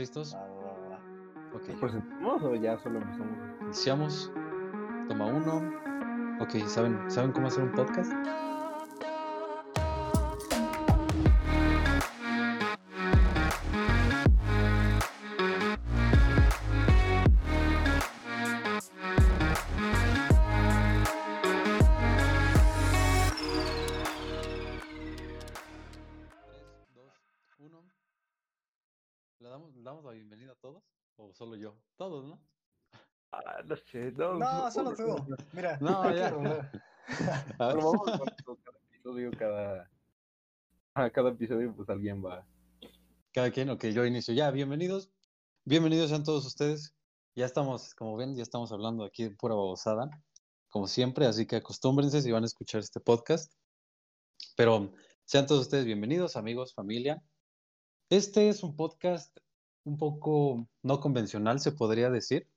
¿Listos? Ok. ¿Presentamos o ya solo empezamos? Iniciamos. Toma uno. Ok, ¿saben, ¿saben cómo hacer un podcast? No solo tú. Mira, No, ya. A ver. Vamos con cada episodio, cada. A cada episodio, pues alguien va. Cada quien, ok, yo inicio. Ya, bienvenidos. Bienvenidos sean todos ustedes. Ya estamos, como ven, ya estamos hablando aquí de pura babosada, como siempre, así que acostúmbrense si van a escuchar este podcast. Pero sean todos ustedes bienvenidos, amigos, familia. Este es un podcast un poco no convencional, se podría decir.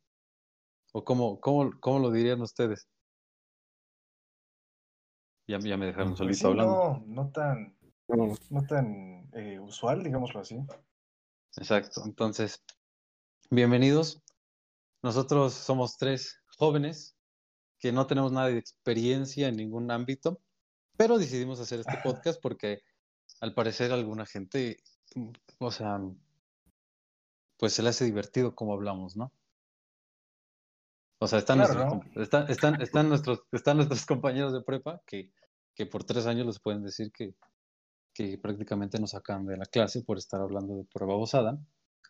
¿O cómo, cómo, cómo lo dirían ustedes? Ya, ya me dejaron Pues solito sí, hablando. no, no tan, No, tan eh, usual, digámoslo así. Exacto. Entonces, bienvenidos. Nosotros somos tres jóvenes que no tenemos nada de experiencia en ningún ámbito, pero decidimos hacer este podcast porque al parecer a alguna gente, mm, o sea, pues se le hace divertido cómo hablamos, ¿no? O sea, están, Claro, nuestros, están, están, están nuestros, están nuestros compañeros de prepa que, que por tres años les pueden decir que, que prácticamente nos sacan de la clase por estar hablando de pura babosada,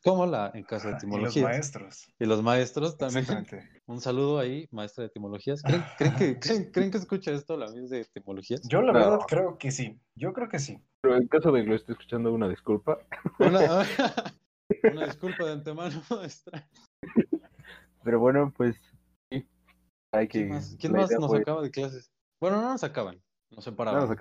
como la en caso de Y los etimología. maestros. Y los maestros también. Exactamente. Un saludo ahí, maestra de etimologías. ¿Creen, creen que, creen, creen que escucha esto la miss de etimologías? Yo la No. verdad creo que sí. Yo creo que sí. Pero en caso de que lo esté escuchando, una disculpa. Una, una disculpa de antemano, maestra. Pero bueno, pues. Sí. Hay que. ¿Quién más, quién nos fue- acaba de clases? Bueno, no nos acaban, nos No separaban. nos ¿no?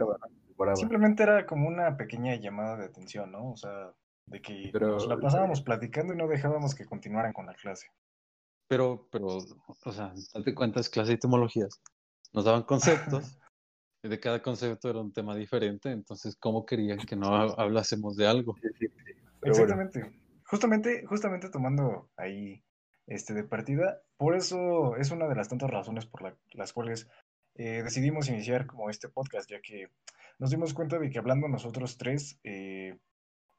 Separaba. Simplemente era como una pequeña llamada de atención, ¿no? O sea, de que Pero- nos la pasábamos platicando y no dejábamos que continuaran con la clase. Pero, pero, o sea, date cuenta, es clase de etimologías. Nos daban conceptos, y de cada concepto era un tema diferente, entonces, ¿cómo querían que no ha- hablásemos de algo? Sí, sí, sí. Pero bueno, Exactamente. Justamente, justamente tomando ahí este de partida, por eso es una de las tantas razones por la- las cuales eh, decidimos iniciar como este podcast, ya que nos dimos cuenta de que hablando nosotros tres, eh,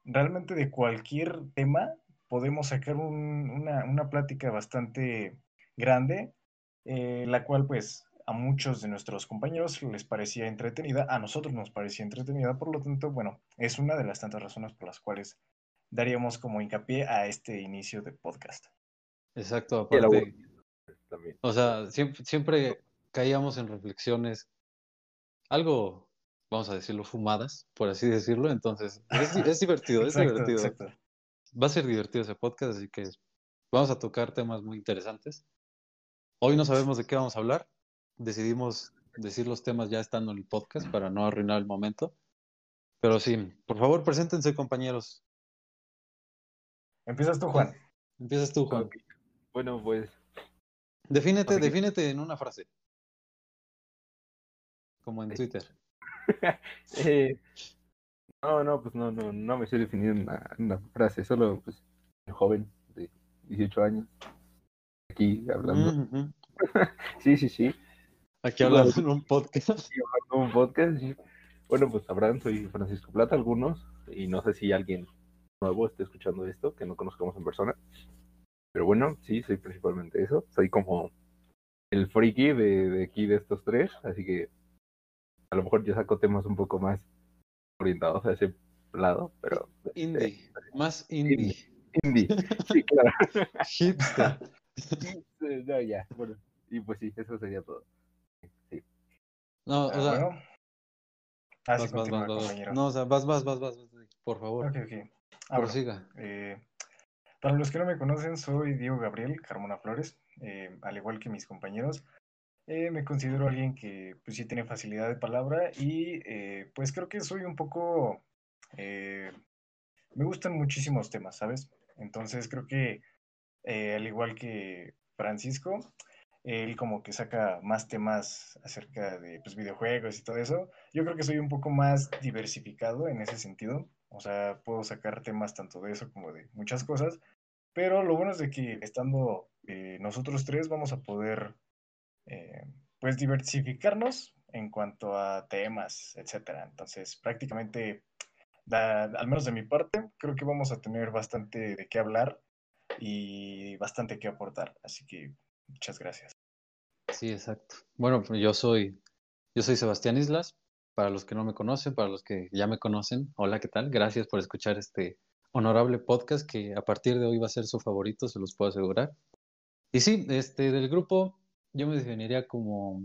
realmente de cualquier tema podemos sacar un- una, una plática bastante grande, eh, la cual pues a muchos de nuestros compañeros les parecía entretenida, a nosotros nos parecía entretenida, por lo tanto, bueno, es una de las tantas razones por las cuales daríamos como hincapié a este inicio de podcast. Exacto, aparte, también. o sea, siempre, siempre caíamos en reflexiones algo, vamos a decirlo, fumadas, por así decirlo, entonces, es, es divertido, es Exacto, divertido. exacto. Va a ser divertido ese podcast, así que vamos a tocar temas muy interesantes. Hoy no sabemos de qué vamos a hablar. Decidimos decir los temas ya estando en el podcast para no arruinar el momento. Pero sí, por favor, preséntense, compañeros. Empiezas tú, Juan. Empiezas tú, Juan. Bueno, pues. Defínete, defínete en una frase. Como en Twitter. eh, no, no, pues no, no, no me estoy definiendo en una, en una frase, solo pues un joven de 18 años. Aquí hablando. Sí, sí, sí. Aquí hablando en un podcast. Sí, hablando de un podcast. sí. Bueno, pues sabrán, soy Francisco Plata, algunos, y no sé si alguien nuevo esté escuchando esto, que no conozcamos en persona. Pero bueno, sí, soy principalmente eso. Soy como el friki de, de aquí de estos tres, así que a lo mejor yo saco temas un poco más orientados a ese lado, pero este, Indie. Más indie. indie. Sí, claro. Hipster. No, ya, bueno. Y pues sí, eso sería todo. Sí. No, o Ah, sea, bueno. Ah, vas, vas, continúa, vas, vas, vas. compañero. No, o sea, vas, vas, vas, vas, vas, por favor, Ok, ok. Ah, bueno, prosiga. eh, para los que no me conocen, soy Diego Gabriel Carmona Flores. Eh, al igual que mis compañeros, eh, me considero alguien que pues sí tiene facilidad de palabra y eh, pues creo que soy un poco... me gustan muchísimos temas, ¿sabes? Entonces creo que al igual que Francisco, él como que saca más temas acerca de pues, videojuegos y todo eso. Yo creo que soy un poco más diversificado en ese sentido. O sea, puedo sacar temas tanto de eso como de muchas cosas. Pero lo bueno es de que estando eh, nosotros tres vamos a poder, eh, pues, diversificarnos en cuanto a temas, etcétera. Entonces, prácticamente, al menos de mi parte, creo que vamos a tener bastante de qué hablar y bastante que aportar. Así que, muchas gracias. Sí, exacto. Bueno, pues yo soy, yo soy Sebastián Islas. Para los que no me conocen, para los que ya me conocen, hola, ¿qué tal? Gracias por escuchar este honorable podcast que a partir de hoy va a ser su favorito, se los puedo asegurar. Y sí, este, del grupo yo me definiría como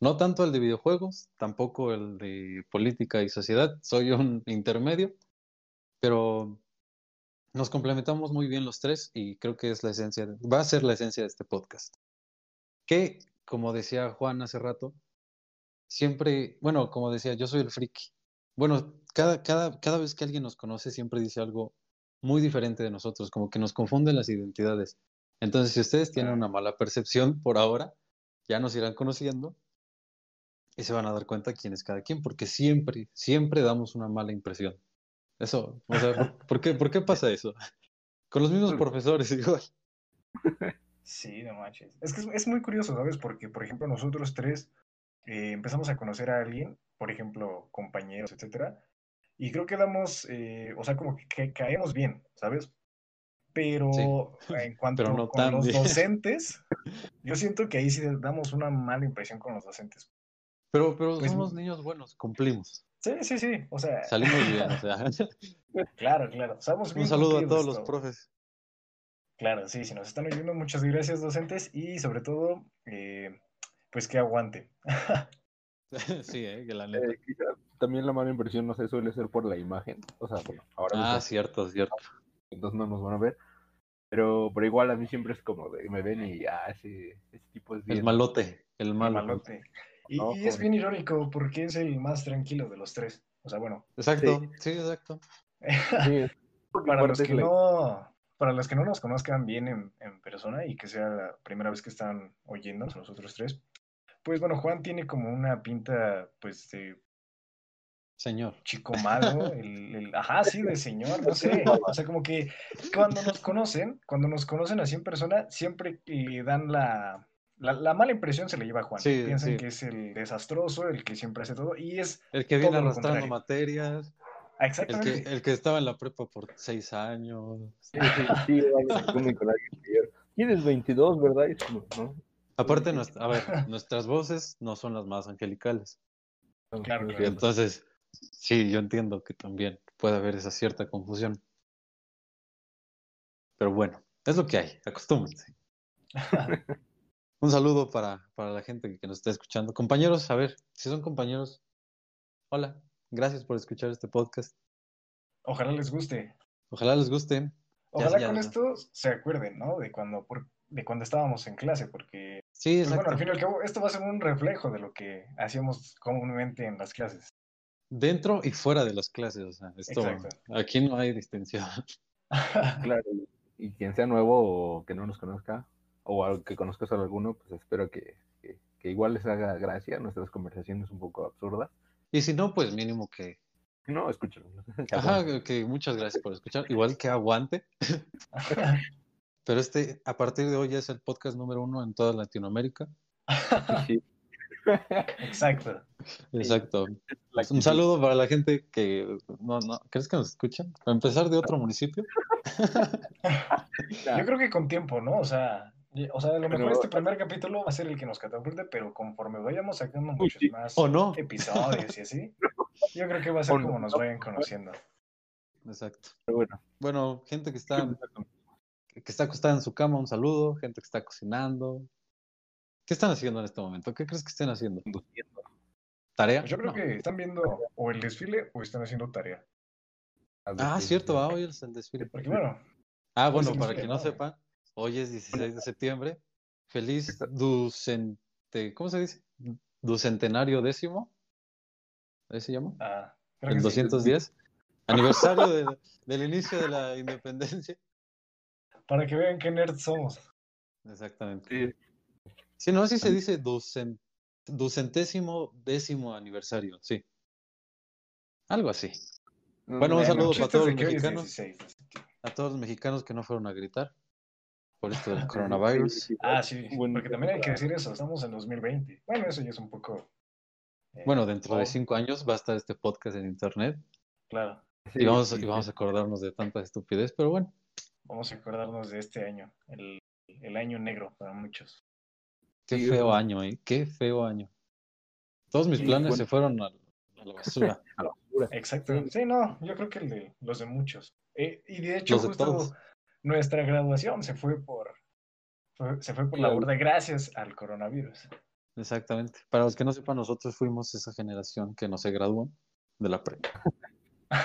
no tanto el de videojuegos, tampoco el de política y sociedad, soy un intermedio, pero nos complementamos muy bien los tres y creo que es la esencia, va a ser la esencia de este podcast. Que, como decía Juan hace rato, siempre, bueno, como decía, yo soy el friki. Bueno, cada, cada, cada vez que alguien nos conoce siempre dice algo muy diferente de nosotros, como que nos confunden las identidades. Entonces, si ustedes tienen una mala percepción por ahora, ya nos irán conociendo y se van a dar cuenta quién es cada quien, porque siempre, siempre damos una mala impresión. Eso, o sea, ¿por, qué, ¿por qué pasa eso? Con los mismos profesores igual. Sí, no manches. Es que es, muy curioso, ¿sabes? Porque, por ejemplo, nosotros tres eh, empezamos a conocer a alguien, por ejemplo, compañeros, etcétera, y creo que damos, eh, o sea, como que caemos bien, ¿sabes? pero en cuanto a con los docentes, yo siento que ahí sí damos una mala impresión con los docentes. Pero, pero pues somos niños buenos, cumplimos. Sí, sí, sí, o sea. Salimos bien, o sea. Claro, claro. Un saludo a todos los profes. Claro, sí, si nos están oyendo, muchas gracias, docentes, y sobre todo, eh, pues que aguante. sí, eh, que la neta. Eh, también la mala impresión, no sé, suele ser por la imagen. O sea, bueno, ahora. Ah, cierto, cierto entonces no nos van a ver. Pero, pero igual a mí siempre es como de, me ven y ah, ese, ese tipo es bien. El malote, el, malote. Y, es bien irónico porque es el más tranquilo de los tres. O sea, bueno. Exacto, sí, exacto. para, los que no, para los que no nos conozcan bien en, en, persona y que sea la primera vez que están oyendo nosotros tres, pues bueno, Juan tiene como una pinta, pues, de Señor. Chico malo, el, ajá, sí, de señor, no sé. O sea, como que cuando nos conocen, cuando nos conocen así en persona, siempre le dan la, la, mala impresión se le lleva a Juan. Piensan que es el desastroso, el que siempre hace todo, y es. El que viene arrastrando materias. exactamente. El que, el que, estaba en la prepa por seis años. Sí, sí, Tienes 22, ¿verdad? Aparte, a ver, nuestras voces no son las más angelicales. Claro, claro. Entonces, Sí, yo entiendo que también puede haber esa cierta confusión. Pero bueno, es lo que hay, acostúmbrense. Un saludo para, para la gente que nos está escuchando. Compañeros, a ver, si son compañeros, hola, gracias por escuchar este podcast. Ojalá les guste. Ojalá les guste. Ojalá con esto se acuerden, ¿no? De cuando, de cuando estábamos en clase, porque sí, pues, bueno, al fin y al cabo, esto va a ser un reflejo de lo que hacíamos comúnmente en las clases. Dentro y fuera de las clases, o sea, esto, aquí no hay distinción. claro, y quien sea nuevo o que no nos conozca, o que conozcas a alguno, pues espero que, que, igual les haga gracia nuestras conversaciones un poco absurdas. Y si no, pues mínimo que... No, escúchalo. Ajá, que muchas gracias por escuchar. Igual que aguante. Pero este, a partir de hoy, ya es el podcast número uno en toda Latinoamérica. Sí. Exacto. Exacto. Un saludo para la gente que no, no, ¿crees que nos escuchan? Para empezar de otro municipio. Yo creo que con tiempo, ¿no? O sea, o sea, a lo mejor este primer capítulo va a ser el que nos catapulte, pero conforme vayamos sacando muchos más episodios y así, yo creo que va a ser como nos vayan conociendo. Exacto. bueno. bueno, gente que está que está acostada en su cama, un saludo, gente que está cocinando, ¿Qué están haciendo en este momento? ¿Qué crees que estén haciendo? ¿Tarea? Pues yo creo que están viendo o el desfile o están haciendo tarea. Ah, cierto, ah, hoy es el desfile. Porque bueno. Ah, bueno, para que no sepan, hoy es 16 de septiembre. Feliz ducente, ¿cómo se dice? Ducentenario décimo. ¿Ahí se llama? Ah, el 210. Aniversario del inicio de la independencia. Para que vean qué nerds somos. Exactamente. Sí. Sí, no, así se dice ducentésimo décimo aniversario, sí. Algo así. Bueno, un saludo para todos los mexicanos. a todos los mexicanos que no fueron a gritar por esto del coronavirus. Ah, sí, porque también hay que decir eso, estamos en 2020. Bueno, eso ya es un poco... eh, Bueno, dentro de oh, cinco años va a estar este podcast en internet Claro, y vamos, y vamos a acordarnos de tanta estupidez, pero bueno, vamos a acordarnos de este año, el, el año negro para muchos. qué Sí, feo año, ¿eh? Qué feo año. Todos mis Sí, planes bueno. se fueron a, a la basura. A la basura. Exacto. Sí. No, yo creo que el de los de muchos. Eh, y de hecho, de justo todos. nuestra graduación se fue por fue- se fue por la Claro. borda gracias al coronavirus. Exactamente. Para los que no sepan, nosotros fuimos esa generación que no se graduó de la prepa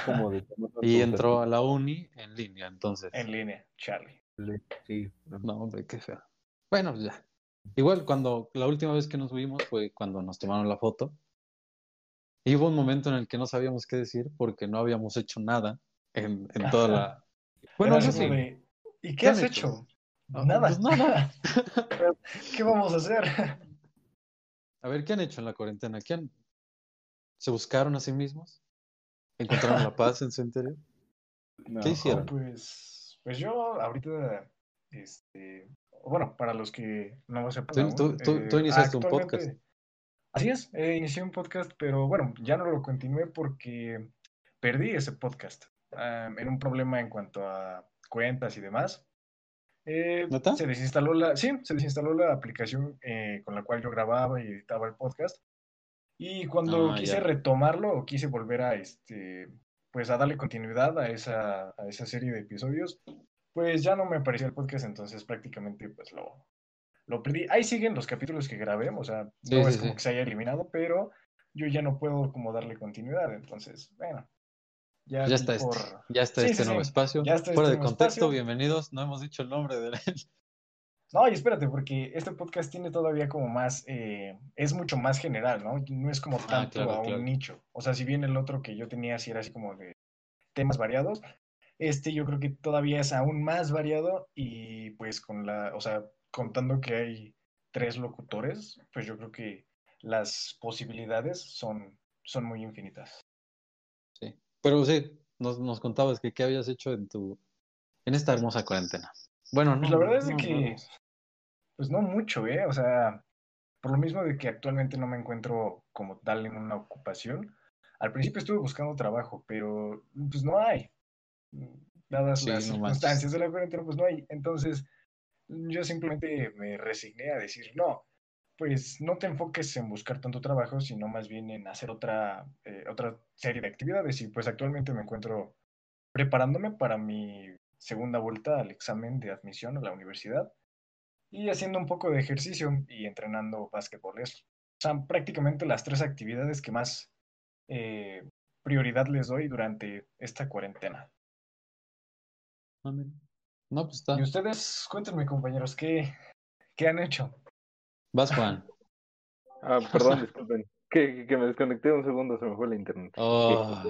Como de- y entró a la uni en línea, entonces. En línea, Charlie. Sí, No, hombre, qué feo. Bueno, ya. Igual cuando la última vez que nos vimos fue cuando nos tomaron la foto. Y hubo un momento en el que no sabíamos qué decir porque no habíamos hecho nada en, en toda la. Bueno, así sí. ¿Y qué, ¿Qué han has hecho? hecho? Nada. pues nada. ¿Qué vamos a hacer? A ver, ¿qué han hecho en la cuarentena? ¿Qué han... ¿Se buscaron a sí mismos? ¿Encontraron la paz en su interior? No. ¿Qué hicieron? Pues, pues yo ahorita, este, bueno, para los que no sepan Tú- tú- eh, iniciaste un podcast. Así es, eh, inicié un podcast, pero bueno, ya no lo continué porque perdí ese podcast ah, en un problema en cuanto a cuentas y demás. Eh, ¿Neta? se desinstaló la, sí, se desinstaló la aplicación eh, con la cual yo grababa y editaba el podcast. Y cuando Ah, quise ya. retomarlo o quise volver a este, pues a darle continuidad a esa, a esa serie de episodios, pues ya no me aparecía el podcast, entonces prácticamente pues lo, lo perdí. Ahí siguen los capítulos que grabé, o sea, no sí, es como sí. que se haya eliminado, pero yo ya no puedo como darle continuidad, entonces, bueno, ya, está este, por- ya está este nuevo espacio. Ya está Fuera este de contexto, espacio. bienvenidos. No hemos dicho el nombre de él. No, y espérate, porque este podcast tiene todavía como más, eh, es mucho más general, ¿no? No es como tanto Ah, claro, a un claro. nicho. O sea, si bien el otro que yo tenía sí era así como de temas variados, este yo creo que todavía es aún más variado y pues con la, o sea, contando que hay tres locutores, pues yo creo que las posibilidades son, son muy infinitas. Sí. Pero sí, nos, nos contabas que qué habías hecho en tu en esta hermosa cuarentena. Bueno, no. Pues la verdad es no, que, no. Pues no mucho, ¿eh? O sea, por lo mismo de que actualmente no me encuentro como tal en una ocupación. Al principio estuve buscando trabajo, pero pues no hay. Dadas Sí, las no circunstancias manches. de la cuarentena, pues no hay. Entonces, yo simplemente me resigné a decir, no, pues no te enfoques en buscar tanto trabajo, sino más bien en hacer otra, eh, otra serie de actividades. Y pues actualmente me encuentro preparándome para mi segunda vuelta al examen de admisión a la universidad y haciendo un poco de ejercicio y entrenando básquetbol. Es, o sea, prácticamente las tres actividades que más eh, prioridad les doy durante esta cuarentena. No, pues está. Y ustedes, cuéntenme compañeros, ¿qué, qué han hecho? Vas, Juan. Ah, perdón, disculpen. Que, que me desconecté un segundo, se me fue el internet. Oh,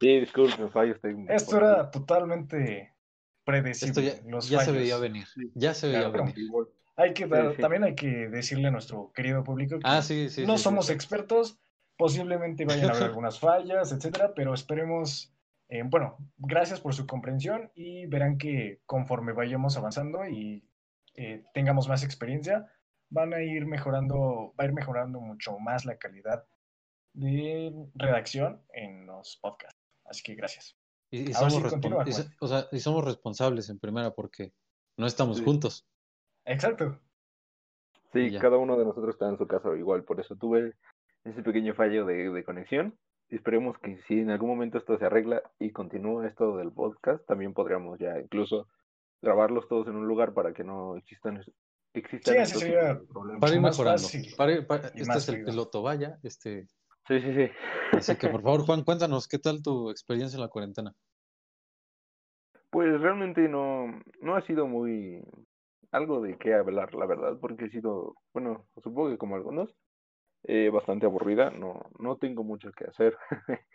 Sí, disculpen, fallos técnicos. Esto era totalmente predecible. esto ya, los ya se veía venir. Ya se veía Claro. venir. Igual. Hay que dar, Sí, sí. también hay que decirle a nuestro querido público que Ah, sí, sí. no somos expertos, posiblemente vayan a haber algunas fallas, etcétera, pero esperemos, eh, bueno, gracias por su comprensión y verán que conforme vayamos avanzando y eh, tengamos más experiencia, van a ir mejorando, va a ir mejorando mucho más la calidad de redacción en los podcasts. Así que gracias. Y, somos sí, continúa, respon- y so- Juan. o sea, y somos responsables en primera porque no estamos Sí. juntos. Exacto. Sí, Ya. cada uno de nosotros está en su casa igual, por eso tuve ese pequeño fallo de, de conexión. Esperemos que si en algún momento esto se arregla y continúa esto del podcast, también podríamos ya incluso grabarlos todos en un lugar para que no existan, existan Sí, así estos sería. Para ir mejorando. fácil Para ir- para- y este es el piloto, vaya. Este, Sí, sí, sí. así que por favor, Juan, cuéntanos, ¿qué tal tu experiencia en la cuarentena? Pues realmente no, no ha sido muy algo de qué hablar, la verdad, porque ha sido, bueno, supongo que como algunos, eh, bastante aburrida, no, no tengo mucho que hacer.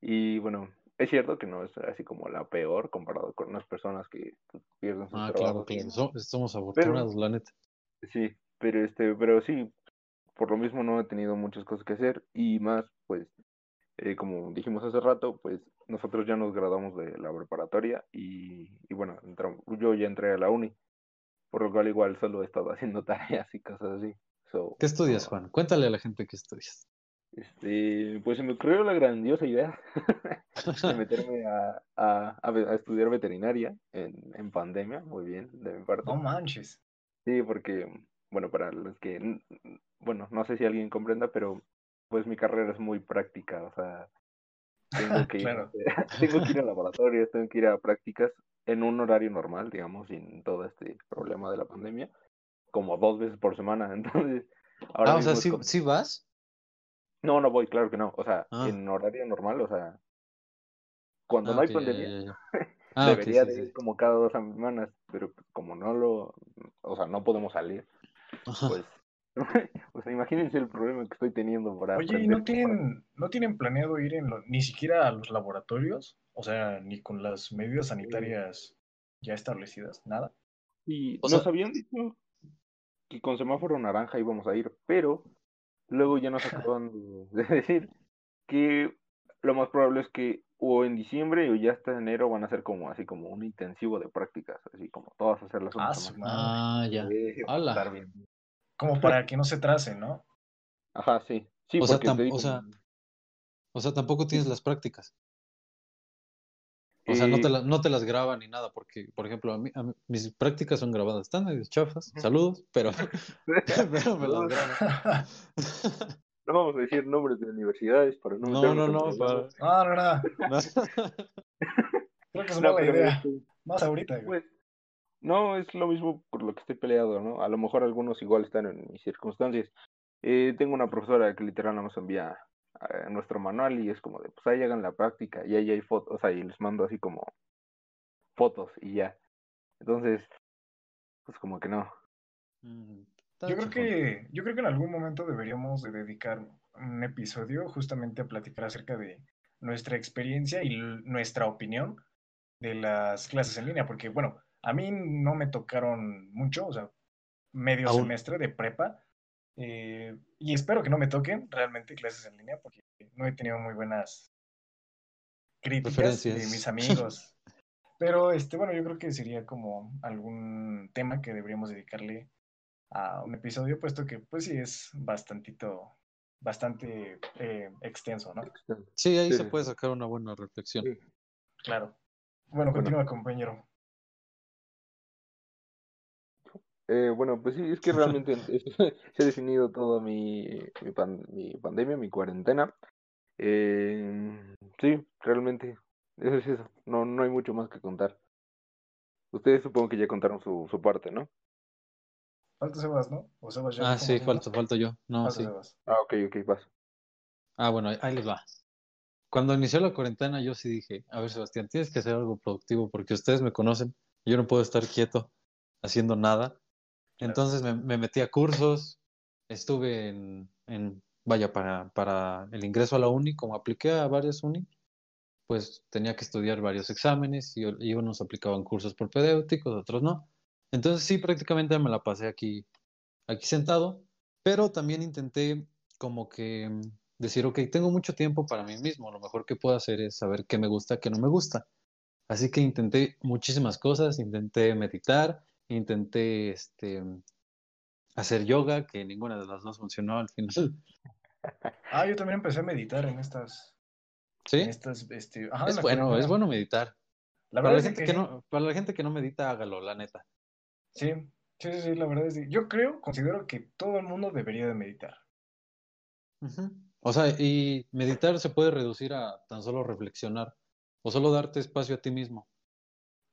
y bueno, es cierto que no es así como la peor comparado con unas personas que pues, pierden sus Ah, claro, trabajos. claro. so- somos afortunados, la neta. Sí, pero este, pero sí, por lo mismo no he tenido muchas cosas que hacer y más, pues, eh, como dijimos hace rato, pues nosotros ya nos graduamos de la preparatoria y, y bueno, entramos- yo ya entré a la uni, por lo cual igual solo he estado haciendo tareas y cosas así. So, ¿Qué estudias, Juan? Cuéntale a la gente qué estudias. Este, pues se me ocurrió la grandiosa idea de meterme a, a, a ve- a estudiar veterinaria en, en pandemia, muy bien, de mi parte. No manches. Sí, porque, bueno, para los que, bueno, no sé si alguien comprenda, pero pues mi carrera es muy práctica, o sea, tengo que ir, Claro. tengo que ir a laboratorios, tengo que ir a prácticas en un horario normal, digamos, sin todo este problema de la pandemia, como dos veces por semana, entonces, ahora Ah, o sea, ¿sí, como- sí vas? No, no voy, claro que no, o sea, Ah. en horario normal, o sea, cuando Ah, no hay pandemia. Ah, debería sí, de sí. ir como cada dos semanas, pero como no lo, o sea, no podemos salir, Ajá. pues, pues imagínense el problema que estoy teniendo para Oye, ¿y no tienen, no tienen planeado ir en lo- ni siquiera a los laboratorios? O sea, ni con las medidas sanitarias ya establecidas, nada. Y O nos sea- habían dicho que con semáforo naranja íbamos a ir, pero luego ya nos acaban de, de decir que lo más probable es que o en diciembre o ya hasta enero van a ser como así como un intensivo de prácticas, así como todas hacerlas una Ah. Ah, ya. Estar bien. Como para que no se trasen, ¿no? Ajá, sí. Sí, O sea, porque te tam- digo, o sea, O sea, tampoco tienes las prácticas. O sea, no te, la- no te las graban ni nada, porque, por ejemplo, a mí, a mí- mis prácticas son grabadas. Están medio chafas, saludos, pero, pero me las graban. no vamos a decir nombres de universidades para no No, no, no, para- No, no, no. no. Creo que es No, mala pero, idea. este, Más ahorita. Pues, no, es lo mismo por lo que estoy peleado, ¿no? A lo mejor algunos igual están en mis circunstancias. Eh, tengo una profesora que literal nos envía eh, nuestro manual y es como de, pues ahí hagan la práctica y ahí hay fotos, o sea, y les mando así como fotos y ya. Entonces, pues como que no. Mm, Yo creo que, yo creo que en algún momento deberíamos de dedicar un episodio justamente a platicar acerca de nuestra experiencia y nuestra opinión de las clases en línea, porque bueno, a mí no me tocaron mucho, o sea, medio Aún. semestre de prepa, eh, y espero que no me toquen realmente clases en línea, porque no he tenido muy buenas críticas de mis amigos. Pero este, bueno, yo creo que sería como algún tema que deberíamos dedicarle a un episodio, puesto que pues sí es bastantito, bastante eh, extenso, ¿no? Sí, ahí Sí, se puede sacar una buena reflexión. Sí. Claro. Bueno, Bueno. continúa, compañero. Eh, bueno, pues sí, es que realmente se ha definido toda mi, mi, pan- mi pandemia, mi cuarentena. Eh, sí, realmente, eso es eso. No, no hay mucho más que contar. Ustedes supongo que ya contaron su, su parte, ¿no? Falta Sebas, ¿no? O Sebas ya Ah, sí, falto, falto yo. No, Falta sí. Sebas. Ah, ok, ok, vas. Ah, bueno, ahí les va. Cuando inició la cuarentena, yo sí dije, a ver, Sebastián, tienes que hacer algo productivo porque ustedes me conocen. Yo no puedo estar quieto haciendo nada. Entonces me, me metí a cursos, estuve en, en vaya, para, para el ingreso a la uni, como apliqué a varias uni, pues tenía que estudiar varios exámenes y, y unos aplicaban cursos propedéuticos, otros no. Entonces sí, prácticamente me la pasé aquí, aquí sentado, pero también intenté como que decir, ok, tengo mucho tiempo para mí mismo, lo mejor que puedo hacer es saber qué me gusta, qué no me gusta. Así que intenté muchísimas cosas, intenté meditar, intenté este, hacer yoga, que ninguna de las dos funcionó al final. Ah, yo también empecé a meditar en estas, ¿Sí? en estas, este, ajá, Es bueno, es bueno meditar. La Para verdad la es gente que no, para la gente que no medita, hágalo, la neta. Sí, sí, sí, sí, la verdad es que yo creo, considero que todo el mundo debería de meditar. O sea, y meditar se puede reducir a tan solo reflexionar o solo darte espacio a ti mismo,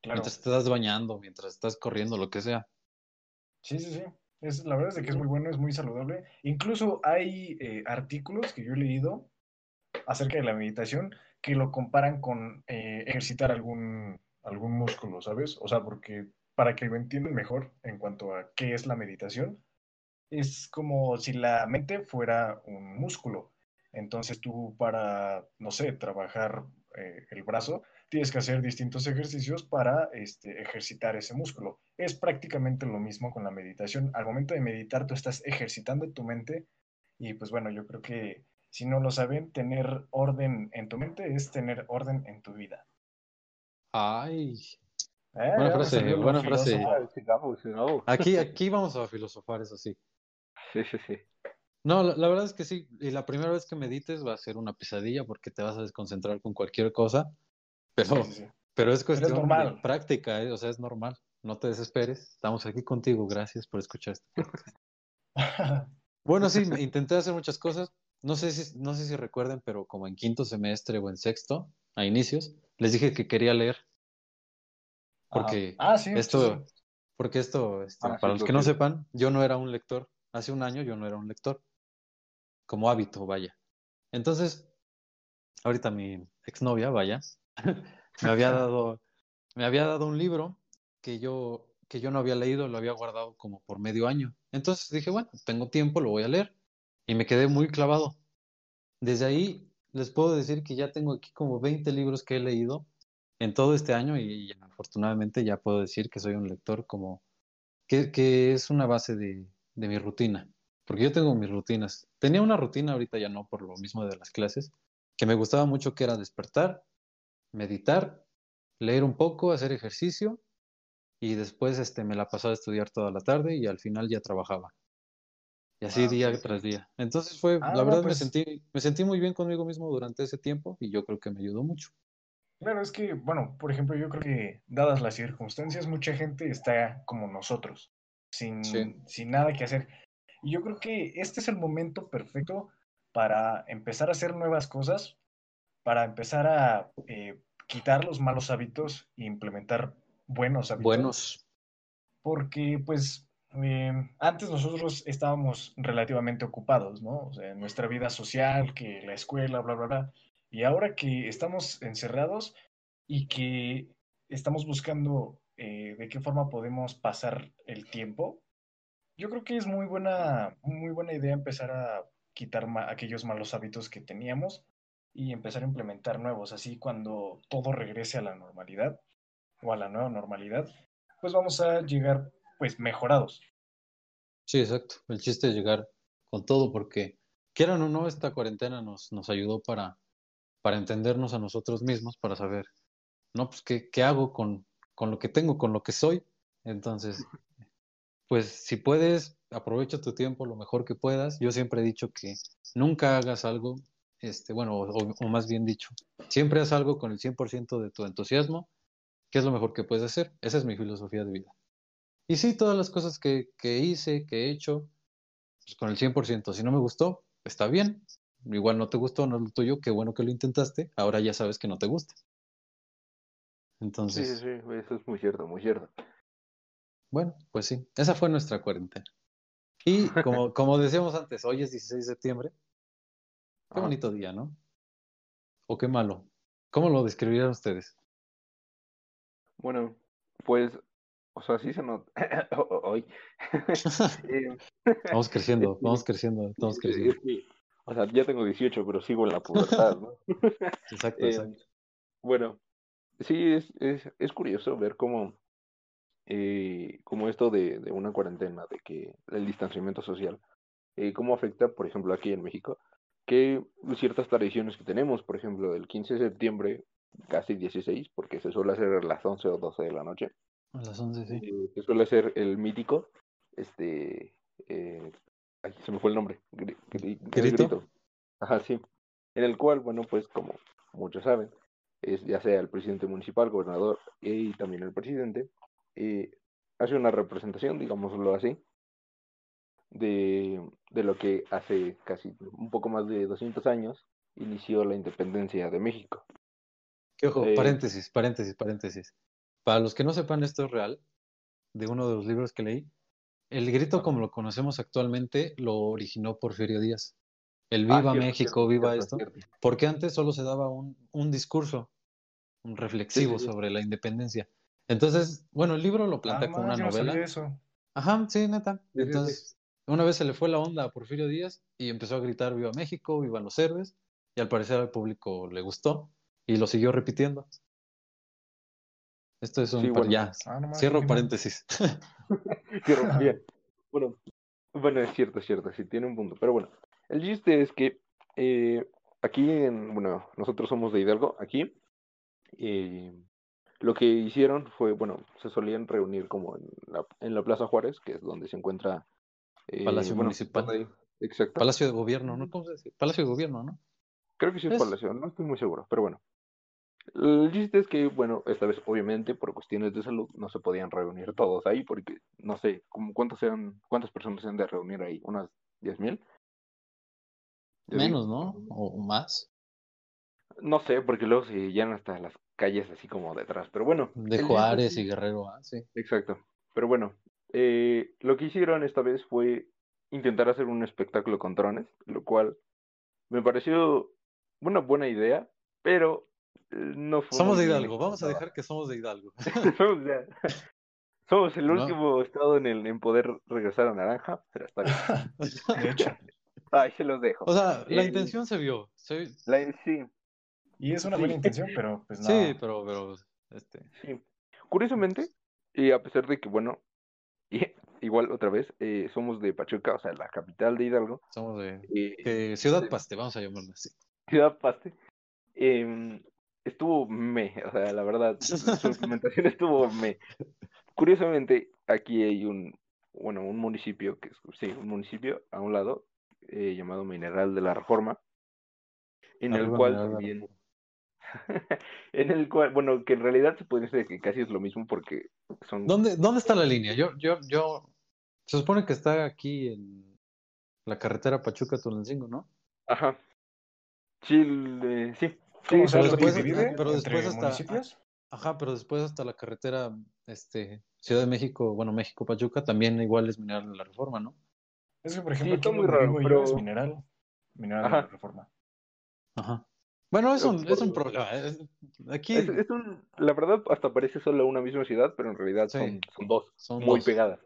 Claro. mientras te estás bañando, mientras estás corriendo, lo que sea. Sí, sí, sí. Es, la verdad es de que es muy bueno, es muy saludable. Incluso hay eh, artículos que yo he leído acerca de la meditación que lo comparan con eh, ejercitar algún, algún músculo, ¿sabes? O sea, porque para que lo entiendan mejor en cuanto a qué es la meditación, es como si la mente fuera un músculo. Entonces tú para, no sé, trabajar eh, el brazo, tienes que hacer distintos ejercicios para este, ejercitar ese músculo. Es prácticamente lo mismo con la meditación. Al momento de meditar, tú estás ejercitando tu mente y pues bueno, yo creo que Si no lo saben, tener orden en tu mente es tener orden en tu vida. Ay, Eh, Buena frase, buena frase. aquí, aquí vamos a filosofar, eso sí. Sí, sí, sí. No, la, la verdad es que sí. Y la primera vez que medites va a ser una pesadilla porque te vas a desconcentrar con cualquier cosa. Pero, Sí, sí, sí. pero es cuestión de normal. práctica, ¿eh? O sea, es normal. No te desesperes. Estamos aquí contigo. Gracias por escuchar este podcast. Bueno, sí, intenté hacer muchas cosas. No sé si, no sé si recuerden, pero como en quinto semestre o en sexto, a inicios, les dije que quería leer. Porque. Ah, sí, esto, sí, porque esto, este, Ah, para los lo que no sepan, yo no era un lector. Hace un año yo no era un lector. Como hábito, vaya. Entonces, ahorita mi exnovia, vaya, me había dado, me había dado un libro que yo, que yo no había leído, lo había guardado como por medio año. Entonces dije, bueno, tengo tiempo, lo voy a leer. Y me quedé muy clavado. Desde ahí les puedo decir que ya tengo aquí como 20 libros que he leído en todo este año y afortunadamente ya puedo decir que soy un lector como que, que es una base de, de mi rutina. Porque yo tengo mis rutinas. Tenía una rutina, ahorita ya no, por lo mismo de las clases, que me gustaba mucho, que era despertar, meditar, leer un poco, hacer ejercicio y después este, me la pasaba a estudiar toda la tarde y al final ya trabajaba. Y así Ah, día tras día. Entonces fue, Ah, la no, verdad me pues- sentí, me sentí muy bien conmigo mismo durante ese tiempo y yo creo que me ayudó mucho. Claro, es que, bueno, por ejemplo, yo creo que dadas las circunstancias, mucha gente está como nosotros, sin, Sí. sin nada que hacer. Y yo creo que este es el momento perfecto para empezar a hacer nuevas cosas, para empezar a eh, quitar los malos hábitos e implementar buenos hábitos. Buenos. Porque, pues, eh, antes nosotros estábamos relativamente ocupados, ¿no? O sea, en nuestra vida social, que la escuela, bla, bla, bla. Y ahora que estamos encerrados y que estamos buscando eh, de qué forma podemos pasar el tiempo, yo creo que es muy buena, muy buena idea empezar a quitar ma- aquellos malos hábitos que teníamos y empezar a implementar nuevos. Así cuando todo regrese a la normalidad o a la nueva normalidad, pues vamos a llegar pues mejorados. Sí, exacto. El chiste es llegar con todo porque, quieran o no, esta cuarentena nos, nos ayudó para, para entendernos a nosotros mismos, para saber, no, pues, ¿qué, qué hago con, con lo que tengo, con lo que soy? Entonces, pues, si puedes, aprovecha tu tiempo lo mejor que puedas. Yo siempre he dicho que nunca hagas algo, este, bueno, o, o más bien dicho, siempre haz algo con el 100% de tu entusiasmo, que es lo mejor que puedes hacer. Esa es mi filosofía de vida. Y sí, todas las cosas que, que hice, que he hecho, pues con el 100%. Si no me gustó, está bien. Igual no te gustó, no es lo tuyo, qué bueno que lo intentaste. Ahora ya sabes que no te gusta. Sí, Entonces, sí, sí, eso es muy cierto, muy cierto. bueno, pues sí, esa fue nuestra cuarentena. Y como, como decíamos antes, hoy es 16 de septiembre. Qué Ajá. bonito día, ¿no? O qué malo. ¿Cómo lo describirían ustedes? Bueno, pues, o sea, sí se nota. Hoy. Eh, Vamos creciendo, vamos creciendo, estamos es creciendo. o sea, ya tengo 18, pero sigo en la pubertad, ¿no? Exacto, Eh, exacto. bueno, sí, es, es, es curioso ver cómo, eh, cómo esto de, de una cuarentena, de que el distanciamiento social, eh, cómo afecta, por ejemplo, aquí en México, que ciertas tradiciones que tenemos, por ejemplo, el 15 de septiembre, casi 16, porque se suele hacer a las 11 o 12 de la noche, A las 11, sí. eh, que suele ser el mítico, este, eh, ay, se me fue el nombre, Gri- Gri- el ¿Grito? Ajá, sí. En el cual, bueno, pues como muchos saben, es ya sea el presidente municipal, gobernador y también el presidente, eh, hace una representación, digámoslo así, de, de lo que hace casi un poco más de 200 años inició la independencia de México. Que ojo, Eh, paréntesis, paréntesis, paréntesis. Para los que no sepan, esto es real, de uno de los libros que leí. El grito, como lo conocemos actualmente, lo originó Porfirio Díaz. El Ah, Viva cierto, México, cierto, viva cierto, esto. cierto. Porque antes solo se daba un, un discurso, un reflexivo sí. sobre la independencia. Entonces, bueno, el libro lo plantea Ah, como ma, una yo no sabía novela. eso. Ajá, sí, neta. Sí, sí, sí. Entonces, una vez se le fue la onda a Porfirio Díaz y empezó a gritar Viva México, vivan los héroes. Y al parecer al público le gustó y lo siguió repitiendo. Esto es un Sí, par- bueno. ya. Ah, no más, Cierro paréntesis. Cierro, bien. Bueno, bueno, es cierto, es cierto, sí tiene un punto. Pero bueno, el chiste es que eh, aquí, en, bueno, nosotros somos de Hidalgo, aquí. eh, lo que hicieron fue, bueno, se solían reunir como en la, en la Plaza Juárez, que es donde se encuentra... eh, Palacio bueno, Municipal. exacto. Palacio de Gobierno, ¿no? ¿Cómo se dice? Palacio de Gobierno, ¿no? Creo que sí es Es- Palacio, no estoy muy seguro, pero bueno. El chiste es que, bueno, esta vez obviamente por cuestiones de salud no se podían reunir todos ahí porque no sé, como cuántos eran, cuántas personas se han de reunir ahí, unas 10 mil. Yo Menos, digo, ¿no? O más. No sé, porque luego se llenan hasta las calles así como detrás, pero bueno. De Juárez y Guerrero, ah, sí. Exacto, pero bueno, eh, lo que hicieron esta vez fue intentar hacer un espectáculo con drones, lo cual me pareció una buena idea, pero eh, no fue Somos de Hidalgo, vamos a dejar que somos de Hidalgo. somos, ya- somos el No. último estado en, el, en poder regresar a naranja, pero está bien. De hecho. Ay, se los dejo. O sea, la Eh, intención se vio. se- La, sí, Y es una Sí. buena intención, pero pues no. Sí, pero, pero, este, sí. Curiosamente, y a pesar de que, bueno, y- igual otra vez, eh, somos de Pachuca, o sea, la capital de Hidalgo, somos de eh, que Ciudad. Paste, vamos a llamarlo así. Ciudad Paste, em, estuvo me, o sea, la verdad, su implementación estuvo me. Curiosamente, aquí hay un, bueno, un municipio, que es, sí, un municipio a un lado, eh, llamado Mineral de la Reforma, en el cual Mineral de también, en el cual, bueno, que en realidad se puede decir que casi es lo mismo porque son, ¿Dónde, ¿Dónde está la línea? Yo, yo, yo, se supone que está aquí en la carretera Pachuca-Tulancingo, ¿no? ajá, sí, eh, sí, ¿Cómo sí, pero después- divide pero entre después hasta- municipios? Ajá, pero después hasta la carretera, este, Ciudad de México, bueno, México-Pachuca, también igual es mineral de la reforma, ¿no? Es que, por ejemplo, está aquí muy raro, pero- es mineral. Mineral de la reforma. Ajá. Bueno, es un, es un por- problema. es- aquí Es, es un, la verdad, hasta parece solo una misma ciudad, pero en realidad Sí. son, son dos, son muy dos. pegadas.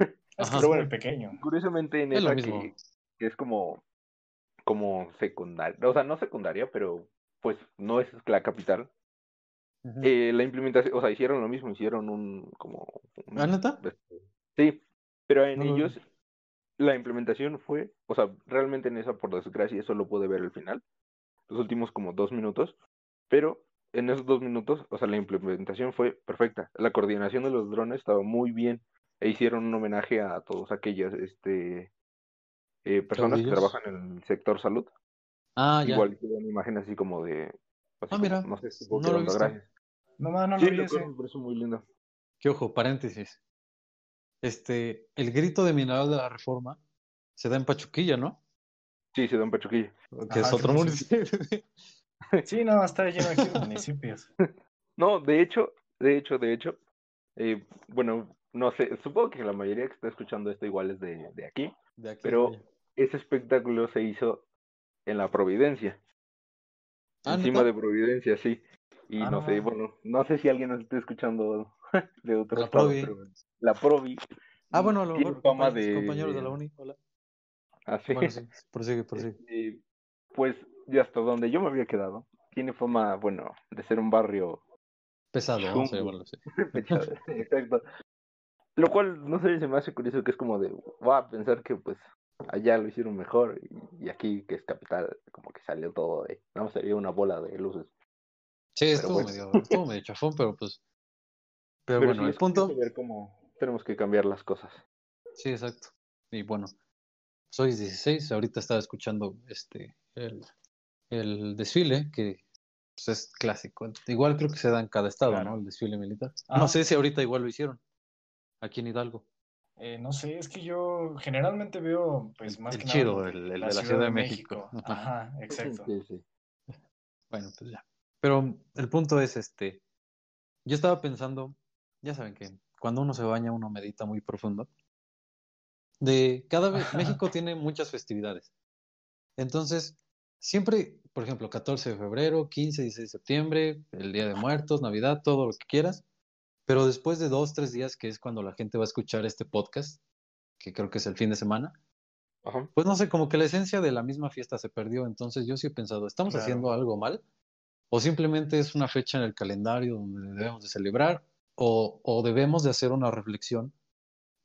Es Ajá. que es Pero bueno. muy pequeño. Curiosamente, en Es esa que, que es como, como secundaria, o sea, no secundaria, pero pues no es la capital. Eh, la implementación, o sea, hicieron lo mismo, hicieron un, como... un- ¿Ah, neta? Sí, pero en ellos la implementación fue, o sea, realmente en esa, por desgracia, solo pude ver el final, los últimos como dos minutos, pero en esos dos minutos, o sea, la implementación fue perfecta. La coordinación de los drones estaba muy bien e hicieron un homenaje a todos aquellas este, eh, personas que trabajan en el sector salud. Ah, ya. Igual hicieron imágenes así como de... así Ah, como, mira, no sé, tipo no lo visto. gracias. No más, no Sí, lo vi ese. muy lindo. Que ojo, paréntesis. Este, el grito de mineral de la reforma se da en Pachuquilla, ¿no? Sí, en Pachuquilla. Que es otro municipio. Sí, no, está lleno aquí de municipios. No, de hecho, de hecho, de hecho, eh, bueno, no sé, supongo que la mayoría que está escuchando esto igual es de, de aquí, De aquí, pero ese espectáculo se hizo en la Providencia, Ah, encima de Providencia, sí. Y Ah, no no sé, mames. bueno, no sé si alguien nos está escuchando de otro La estado, Provi. pero la Provi Ah, bueno, a lo tiene mejor fama compañeros, de, compañeros de de- la uni. Hola. Ah, sí. Bueno, sí, prosigue, prosigue. Este, pues, y hasta donde yo me había quedado, tiene fama, bueno, de ser un barrio Pesado, así. Fechado, Exacto. Lo cual, no sé, se me hace curioso que es como de, va a pensar que pues allá lo hicieron mejor y, y aquí que es capital, como que salió todo de, no sería una bola de luces. Sí, Pero estuvo, bueno. medio, estuvo medio chafón, pero pues. Pero, Pero bueno, sí el punto. ver cómo tenemos que cambiar las cosas. Sí, exacto. Y bueno, soy 16, ahorita estaba escuchando este el, el desfile, que pues, es clásico. Igual creo que se da en cada estado, Claro. ¿no? El desfile militar. Ah. No sé si ahorita igual lo hicieron, aquí en Hidalgo. Eh, no sé, es que yo generalmente veo, pues más el que chido, nada, el- el de la Ciudad de México. Ajá, exacto. Sí, sí. Bueno, pues ya. Pero el punto es este. Yo estaba pensando, ya saben que cuando uno se baña, uno medita muy profundo. De cada vez, México tiene muchas festividades. Entonces, siempre, por ejemplo, 14 de febrero, 15, 16 de septiembre, el Día de Muertos, Navidad, todo lo que quieras. Pero después de dos, tres días, que es cuando la gente va a escuchar este podcast, que creo que es el fin de semana, Ajá. pues no sé, como que la esencia de la misma fiesta se perdió. Entonces yo sí he pensado, ¿estamos Claro. haciendo algo mal? ¿O simplemente es una fecha en el calendario donde debemos de celebrar? ¿O, o debemos de hacer una reflexión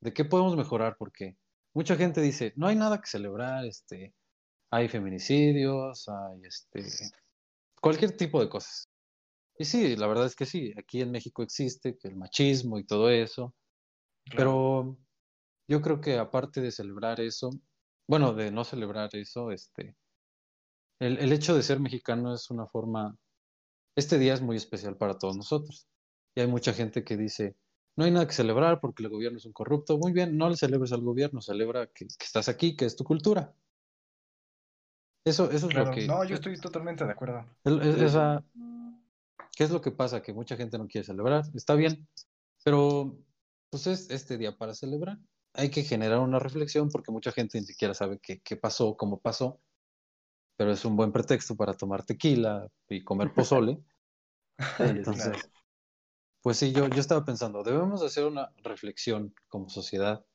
de qué podemos mejorar? Porque mucha gente dice, no hay nada que celebrar, este, hay feminicidios, hay este, cualquier tipo de cosas. Y sí, la verdad es que sí, aquí en México existe el machismo y todo eso, Claro. pero yo creo que aparte de celebrar eso, bueno, de no celebrar eso, este, el, el hecho de ser mexicano es una forma, este día es muy especial para todos nosotros. Y hay mucha gente que dice, no hay nada que celebrar porque el gobierno es un corrupto. Muy bien, no le celebres al gobierno, celebra que, que estás aquí, que es tu cultura. Eso, eso es Claro, lo que... no, yo estoy totalmente de acuerdo. Sí. esa- ¿Qué es lo que pasa? Que mucha gente no quiere celebrar. Está bien, pero pues es este día para celebrar. Hay que generar una reflexión porque mucha gente ni siquiera sabe qué, qué pasó, cómo pasó. Pero es un buen pretexto para tomar tequila y comer pozole. Entonces, Claro. Pues sí, yo, yo estaba pensando, debemos hacer una reflexión como sociedad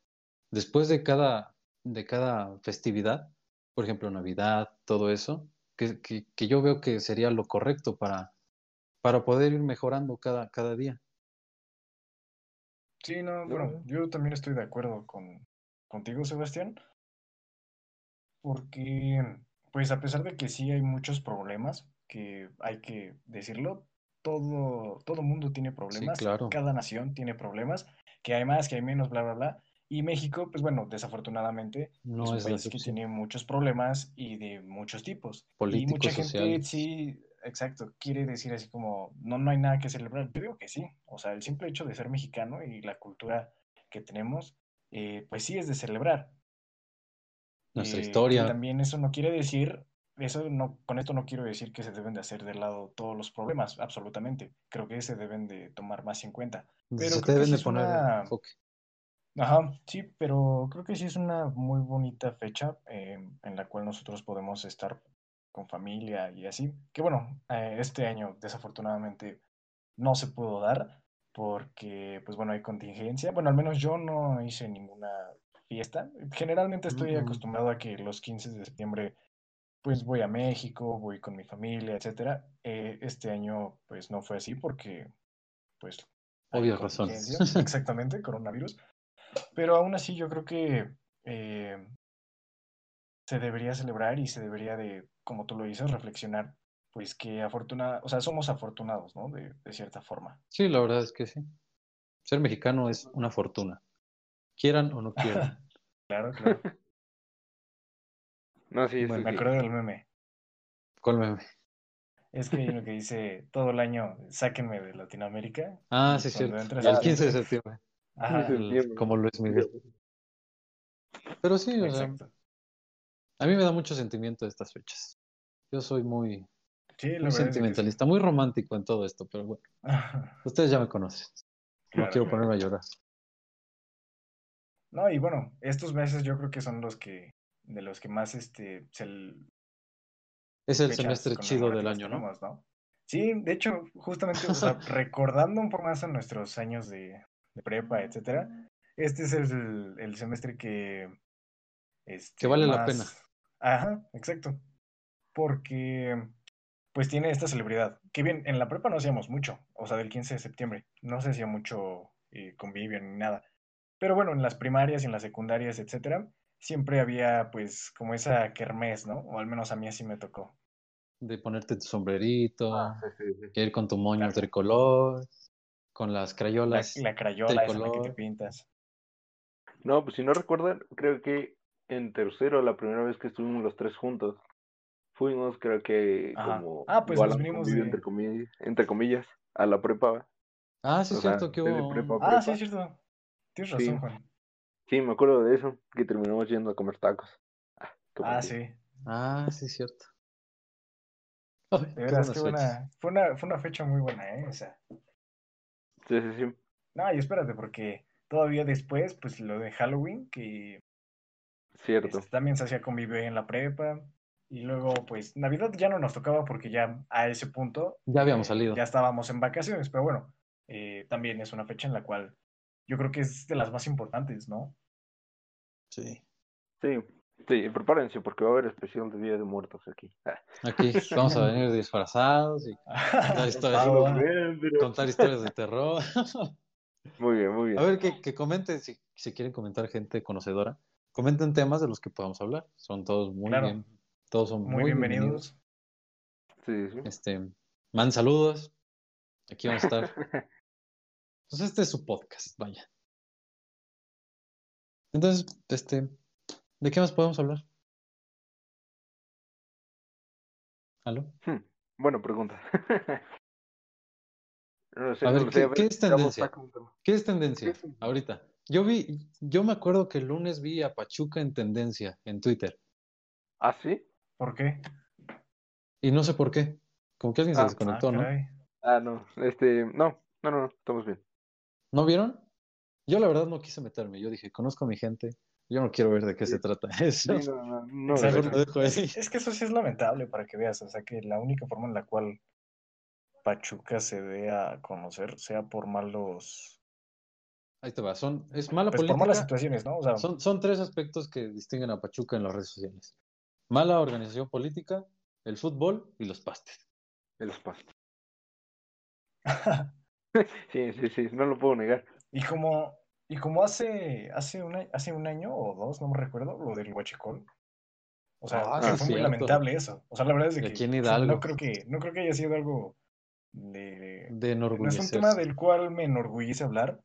después de cada, de cada festividad, por ejemplo, Navidad, todo eso, que, que, que yo veo que sería lo correcto para, para poder ir mejorando cada, cada día. Sí, no, bueno, yo también estoy de acuerdo con, contigo, Sebastián, porque, pues a pesar de que sí hay muchos problemas, que hay que decirlo, todo, todo mundo tiene problemas, claro. cada nación tiene problemas, que hay más, que hay menos, bla, bla, bla. Y México, pues bueno, desafortunadamente No es un es la país que tiene muchos problemas y de muchos tipos. Y mucha gente sociales. sí, exacto, quiere decir así como, no, no hay nada que celebrar. Yo digo que sí, o sea, el simple hecho de ser mexicano y la cultura que tenemos, eh, pues sí es de celebrar. Nuestra Eh, historia. también eso no quiere decir, eso no, con esto no quiero decir que se deben de hacer de lado todos los problemas, absolutamente. Creo que se deben de tomar más en cuenta. Pero Se deben de poner una- enfoque. Ajá, sí, pero creo que sí es una muy bonita fecha eh, en la cual nosotros podemos estar con familia y así. Que bueno, eh, este año desafortunadamente no se pudo dar porque, pues bueno, hay contingencia. Bueno, al menos yo no hice ninguna fiesta. Generalmente estoy Ujú. acostumbrado a que los 15 de septiembre pues voy a México, voy con mi familia, etcétera. Eh, este año pues no fue así porque pues Obvias razones. Exactamente, coronavirus. Pero aún así yo creo que eh, se debería celebrar y se debería de, como tú lo dices, reflexionar, pues que afortunada, o sea, somos afortunados, ¿no? De, de cierta forma. Sí, la verdad es que sí. Ser mexicano es una fortuna. Quieran o no quieran. Claro, claro. No, sí, Bueno, Me sí. acuerdo del meme. ¿Cuál meme? Es que hay uno que dice todo el año, sáquenme de Latinoamérica. Ah, sí, entras El a 15 de septiembre-. Ajá, Sí, El- como Luis Miguel. Pero sí, o sea, exacto. a mí me da mucho sentimiento estas fechas. Yo soy muy, Sí, sí. sentimentalista, muy romántico en todo esto, pero bueno, ustedes ya me conocen. No Claro, quiero claro. ponerme a llorar. No, y bueno, estos meses yo creo que son los que, de los que más este, se Es el semestre chido del año, ¿no? tenemos, ¿no? Sí, de hecho, justamente, o sea, recordando un poco más a nuestros años de, de prepa, etcétera, este es el, el semestre que... Este, Que vale la pena. Ajá, exacto. Porque, pues tiene esta celebridad. Que bien, en la prepa no hacíamos mucho, o sea, del 15 de septiembre, no se hacía mucho eh, convivio ni nada. Pero bueno, en las primarias y en las secundarias, etcétera, siempre había pues como esa kermés, ¿no? O al menos a mí así me tocó. De ponerte tu sombrerito, Ah, sí, sí, sí. que ir con tu moño Claro. tricolor, con las La, crayolas. la crayola esa en la que te tricolor. pintas. No, pues si no recuerdan, creo que en tercero, la primera vez que estuvimos los tres juntos, fuimos, creo que Ajá. como Ah, pues nos vinimos de- entre, comillas, entre comillas, a la prepa. Ah, sí, es sea, cierto que hubo. prepa- Ah, sí, es cierto. Tienes Sí. razón, Juan. Sí, me acuerdo de eso, que terminamos yendo a comer tacos. Ah, Ah, sí. Ah, sí, es cierto. Ay, De verdad, es que. Fue una, fue una fecha muy buena, ¿eh? O sea. Sí, sí, sí. No, y espérate, porque todavía después, pues lo de Halloween, que Cierto. este, también se hacía convivio ahí en la prepa. Y luego, pues, Navidad ya no nos tocaba porque ya a ese punto Ya habíamos eh, salido. ya estábamos en vacaciones, pero bueno, eh, también es una fecha en la cual yo creo que es de las más importantes, ¿no? Sí. Sí, sí, prepárense porque va a haber especial de Día de Muertos aquí. Aquí vamos a venir disfrazados y historias. Bien, pero- contar historias de terror. Muy bien, muy bien. A ver, que, que comenten, si, si quieren comentar gente conocedora, comenten temas de los que podamos hablar. Son todos muy Claro. bien, Todos son Muy, bienvenidos. Sí, sí. Este, man saludos. Aquí vamos a estar. Pues este es su podcast, vaya. Entonces, este, ¿de qué más podemos hablar? ¿Aló? Hmm, Buena pregunta. No sé, A ver, ¿qué, qué es tendencia? ¿Qué es tendencia ¿Qué es- ahorita? Yo vi, yo me acuerdo que el lunes vi a Pachuca en tendencia en Twitter ¿Ah, sí? ¿Por qué? y no sé por qué. Como que alguien se Ah, desconectó, Ah, ¿no? Ah, no. Este, no, no, no, no, estamos bien. ¿No vieron? Yo la verdad no quise meterme. Yo dije, conozco a mi gente. Yo no quiero ver de qué se trata eso. Sí, no, no, no, dejo ahí. Es que eso sí es lamentable para que veas, o sea que la única forma en la cual Pachuca se dé a conocer sea por malos, Ahí te va. Son, es mala pues por malas política. situaciones, ¿no? O sea, Son, son tres aspectos que distinguen a Pachuca en las redes sociales. Mala organización política, el fútbol y los pastes. El espacio. Sí, sí, sí, no lo puedo negar. y como y como hace hace un, a- hace un año o dos, no me recuerdo, lo del Huachicol. O sea, Ah, fue muy lamentable eso. O sea, la verdad es de que o sea, no creo que no creo que haya sido algo de De no es un tema del cual me enorgullece hablar,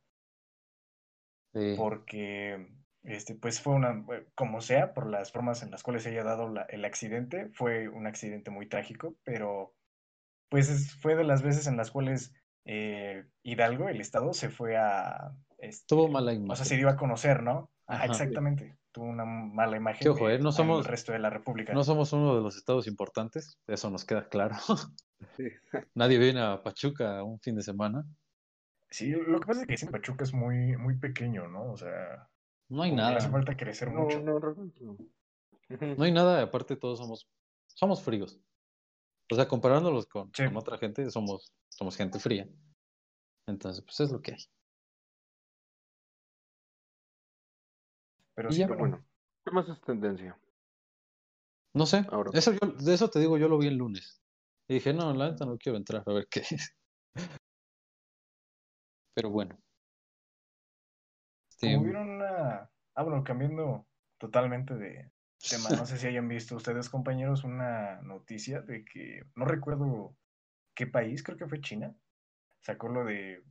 Sí. porque este pues fue una como sea por las formas en las cuales se haya dado la- el accidente fue un accidente muy trágico pero pues es- fue de las veces en las cuales eh, Hidalgo el estado se fue a este, Tuvo mala o sea imagen. se dio a conocer no Ajá, exactamente tuvo una mala imagen ojo, de- eh, no somos- resto de la república No somos uno de los estados importantes, eso nos queda claro. Sí. Nadie viene a Pachuca un fin de semana. sí lo que pasa es que sí, Pachuca es muy muy pequeño no o sea No hay le hace nada. falta crecer No, mucho no. No hay nada, aparte todos somos, somos fríos. O sea, comparándolos con, Sí. con otra gente, somos, somos gente fría. Entonces, pues es lo que hay. pero Y sí ya, Pero bueno, ¿qué más es tendencia? No sé, Ahora. eso yo, de eso te digo, yo lo vi el lunes. Y dije, no, la neta no quiero entrar a ver qué es. Pero bueno. Este, Como vieron una... Ah, bueno, cambiando totalmente de tema, no sé si hayan visto ustedes, compañeros, una noticia de que, no recuerdo qué país, creo que fue China, sacó lo de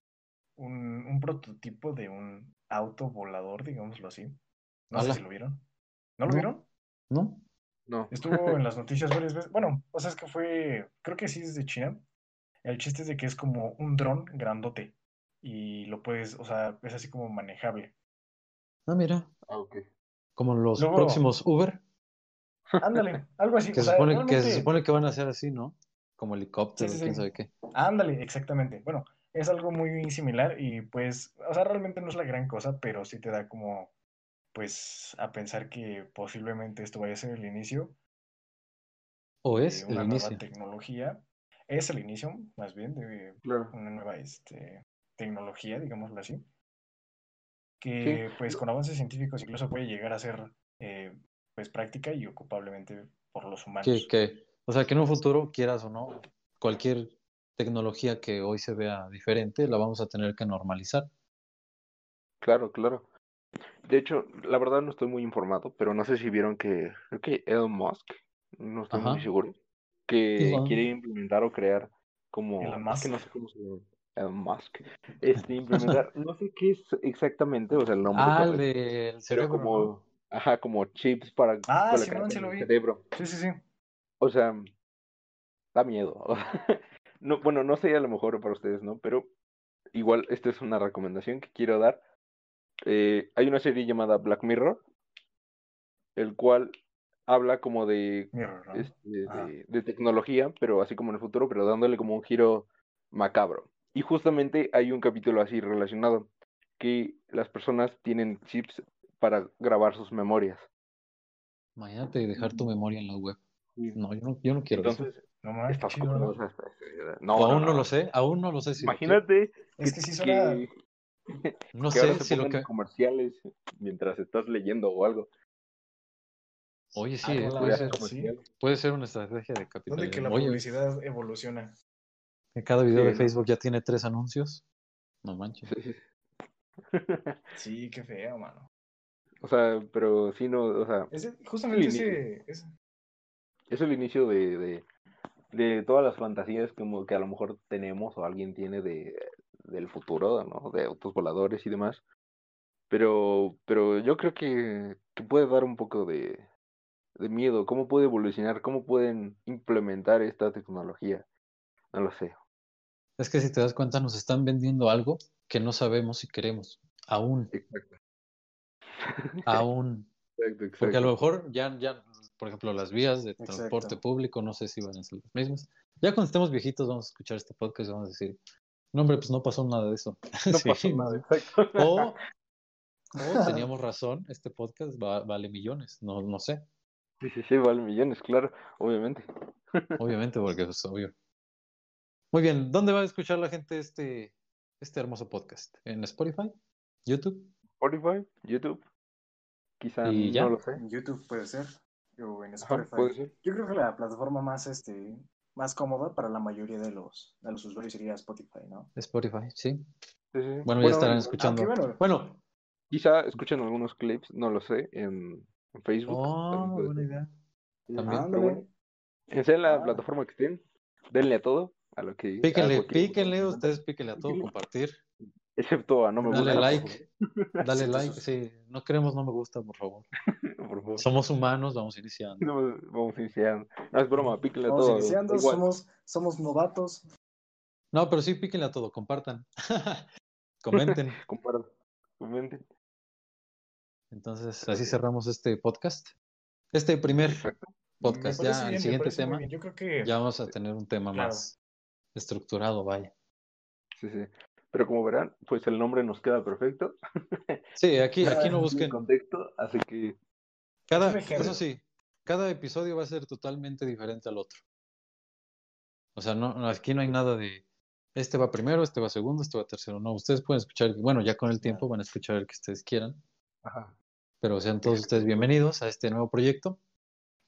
un, un prototipo de un auto volador, digámoslo así. No sé si lo vieron. ¿No lo No. vieron? ¿No? No. Estuvo en las noticias varias veces. Bueno, o sea, es que fue, creo que sí es de China. El chiste es de que es como un dron grandote y lo puedes, o sea, es así como manejable. Ah, mira, Ah, ok. Como los próximos Uber, Ándale, algo así. que o se supone, que se realmente- supone que van a ser así, ¿no? Como helicóptero, Sí, sí, quién sabe qué. Ándale, exactamente. Bueno, es algo muy similar y pues, o sea, realmente no es la gran cosa, pero sí te da como, pues, a pensar que posiblemente esto vaya a ser el inicio O de es el una nueva inicio. tecnología. Es el inicio, más bien, de Claro. una nueva este, tecnología, digámoslo así, que pues con avances científicos incluso puede llegar a ser eh, pues práctica y ocupablemente por los humanos. Que, que, o sea, que en un futuro, quieras o no, cualquier tecnología que hoy se vea diferente, la vamos a tener que normalizar. Claro, claro. De hecho, la verdad no estoy muy informado, pero no sé si vieron que, creo que Elon Musk, no estoy muy seguro, que quiere implementar o crear como, Elon es que no Musk. sé cómo se llama, Elon Musk, este, implementar, no sé qué es exactamente, o sea, el nombre Ah, del cerebro, como, ¿no? ajá, como chips para Ah, sí en lo el vi. cerebro. Sí, sí, sí. O sea, da miedo. No, bueno, no sé a lo mejor para ustedes, ¿no? Pero igual esta es una recomendación que quiero dar. Eh, hay una serie llamada Black Mirror, el cual habla como de, Mirror, ¿no? este, de tecnología, pero así como en el futuro, pero dándole como un giro macabro. Y justamente hay un capítulo así relacionado, que las personas tienen chips para grabar sus memorias. Imagínate dejar tu memoria en la web. No, yo no, yo no quiero Entonces, No mames, qué está chido, ¿no? eso. no, O no, aún no, no. lo sé, aún no lo sé si. Imagínate Es que sí suena... que, No que ahora sé se si lo que... comerciales mientras estás leyendo o algo. Oye, sí, Ah, eh, no, puede, ser, sí. puede ser una estrategia de ¿Dónde capitalismo. que la Oye, publicidad evoluciona? Que cada video Sí, de ¿no? Facebook ya tiene tres anuncios. No manches. Sí, qué feo, mano. o sea, pero sí no, o sea, Ese, justamente Sí, ese, ese, es el inicio de, de, de todas las fantasías como que a lo mejor tenemos o alguien tiene de, del futuro, ¿no? De autos voladores y demás. Pero, pero yo creo que, que puede dar un poco de, de miedo. ¿Cómo puede evolucionar? ¿Cómo pueden implementar esta tecnología? No lo sé. Es que si te das cuenta, nos están vendiendo algo que no sabemos si queremos. Aún. Exacto. Aún. Exacto, exacto. Porque a lo mejor ya, ya, por ejemplo, las vías de Exacto. transporte público, no sé si van a ser las mismas. Ya cuando estemos viejitos vamos a escuchar este podcast y vamos a decir, no hombre, pues no pasó nada de eso. No Sí. pasó nada, exacto. O, o teníamos razón, este podcast va- vale millones, no, no sé, Sí, sí, sí, vale millones, claro, obviamente. obviamente, porque es obvio. Muy bien, ¿dónde va a escuchar la gente este, este hermoso podcast? ¿En Spotify? ¿YouTube? Spotify, YouTube, quizá Y ya. no lo sé. En YouTube puede ser, o en Ajá, Spotify. puede ser. Yo creo que la plataforma más, este, más cómoda para la mayoría de los, de los usuarios sería Spotify, ¿no? Spotify, sí. Sí, sí. Bueno, ya estarán escuchando. bueno. Bueno, Quizá escuchen algunos clips, no lo sé, en, en Facebook. oh, buena idea. También. pero bueno, sea la Ah. plataforma que estén, denle a todo, a lo que... Píquenle, cualquier- píquenle, ustedes píquenle a todo, Píquenle. compartir, Excepto a no me dale gusta. like, dale like, sí, sí, no queremos no me gusta, por favor. Por favor. Somos humanos, vamos iniciando. No, vamos iniciando. No, es broma, píquenle a Vamos todo. iniciando, igual. somos, somos novatos. No, pero sí, píquenle a todo, compartan, comenten. Compartan, comenten. Entonces, así cerramos este podcast. Este primer podcast, ya bien, el siguiente tema. Yo creo que ya vamos a tener un tema Claro. más estructurado, vaya. Sí, sí. Pero como verán, pues el nombre nos queda perfecto. Sí, aquí, aquí no busquen. contexto, así que Cada, eso sí, cada episodio va a ser totalmente diferente al otro. O sea, no, no, aquí no hay nada de este va primero, este va segundo, este va tercero. No, ustedes pueden escuchar, bueno, ya con el tiempo van a escuchar el que ustedes quieran, ajá. pero sean todos ustedes bienvenidos a este nuevo proyecto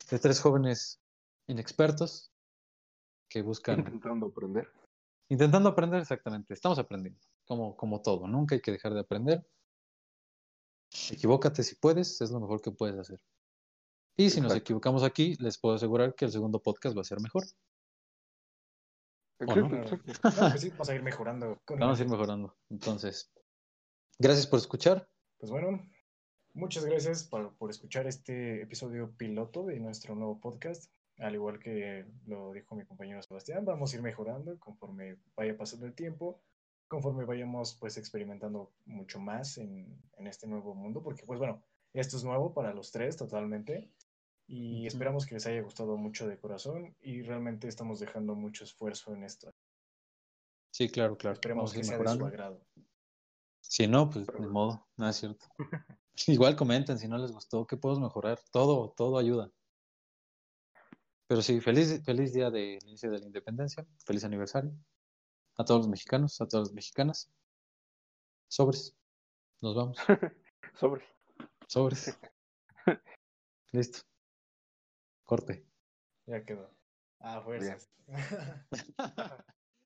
de tres jóvenes inexpertos que buscan, intentando aprender. intentando aprender exactamente. Estamos aprendiendo, como, como todo, nunca hay que dejar de aprender. Equivócate si puedes, es lo mejor que puedes hacer. Y si nos equivocamos aquí, les puedo asegurar que el segundo podcast va a ser mejor. ¿O no? Exacto, exacto. no, pues sí, vamos a ir mejorando. con Vamos a ir mejorando. Entonces, gracias por escuchar. Pues bueno, muchas gracias por, por escuchar este episodio piloto de nuestro nuevo podcast. Al igual que lo dijo mi compañero Sebastián, vamos a ir mejorando conforme vaya pasando el tiempo, conforme vayamos pues experimentando mucho más en, en este nuevo mundo, porque pues bueno, esto es nuevo para los tres totalmente y esperamos que les haya gustado mucho de corazón y realmente estamos dejando mucho esfuerzo en esto. Sí, claro, claro. Esperemos que sea de su mejorando. agrado. Si no, pues de modo, no es cierto. Igual comenten si no les gustó, qué podemos mejorar. Todo, todo ayuda. Pero sí, feliz, feliz día del inicio de la independencia, feliz aniversario. A todos los mexicanos, a todas las mexicanas. Sobres. Nos vamos. Sobre. Sobres. Listo. Corte. Ya quedó. Ah, fuerzas.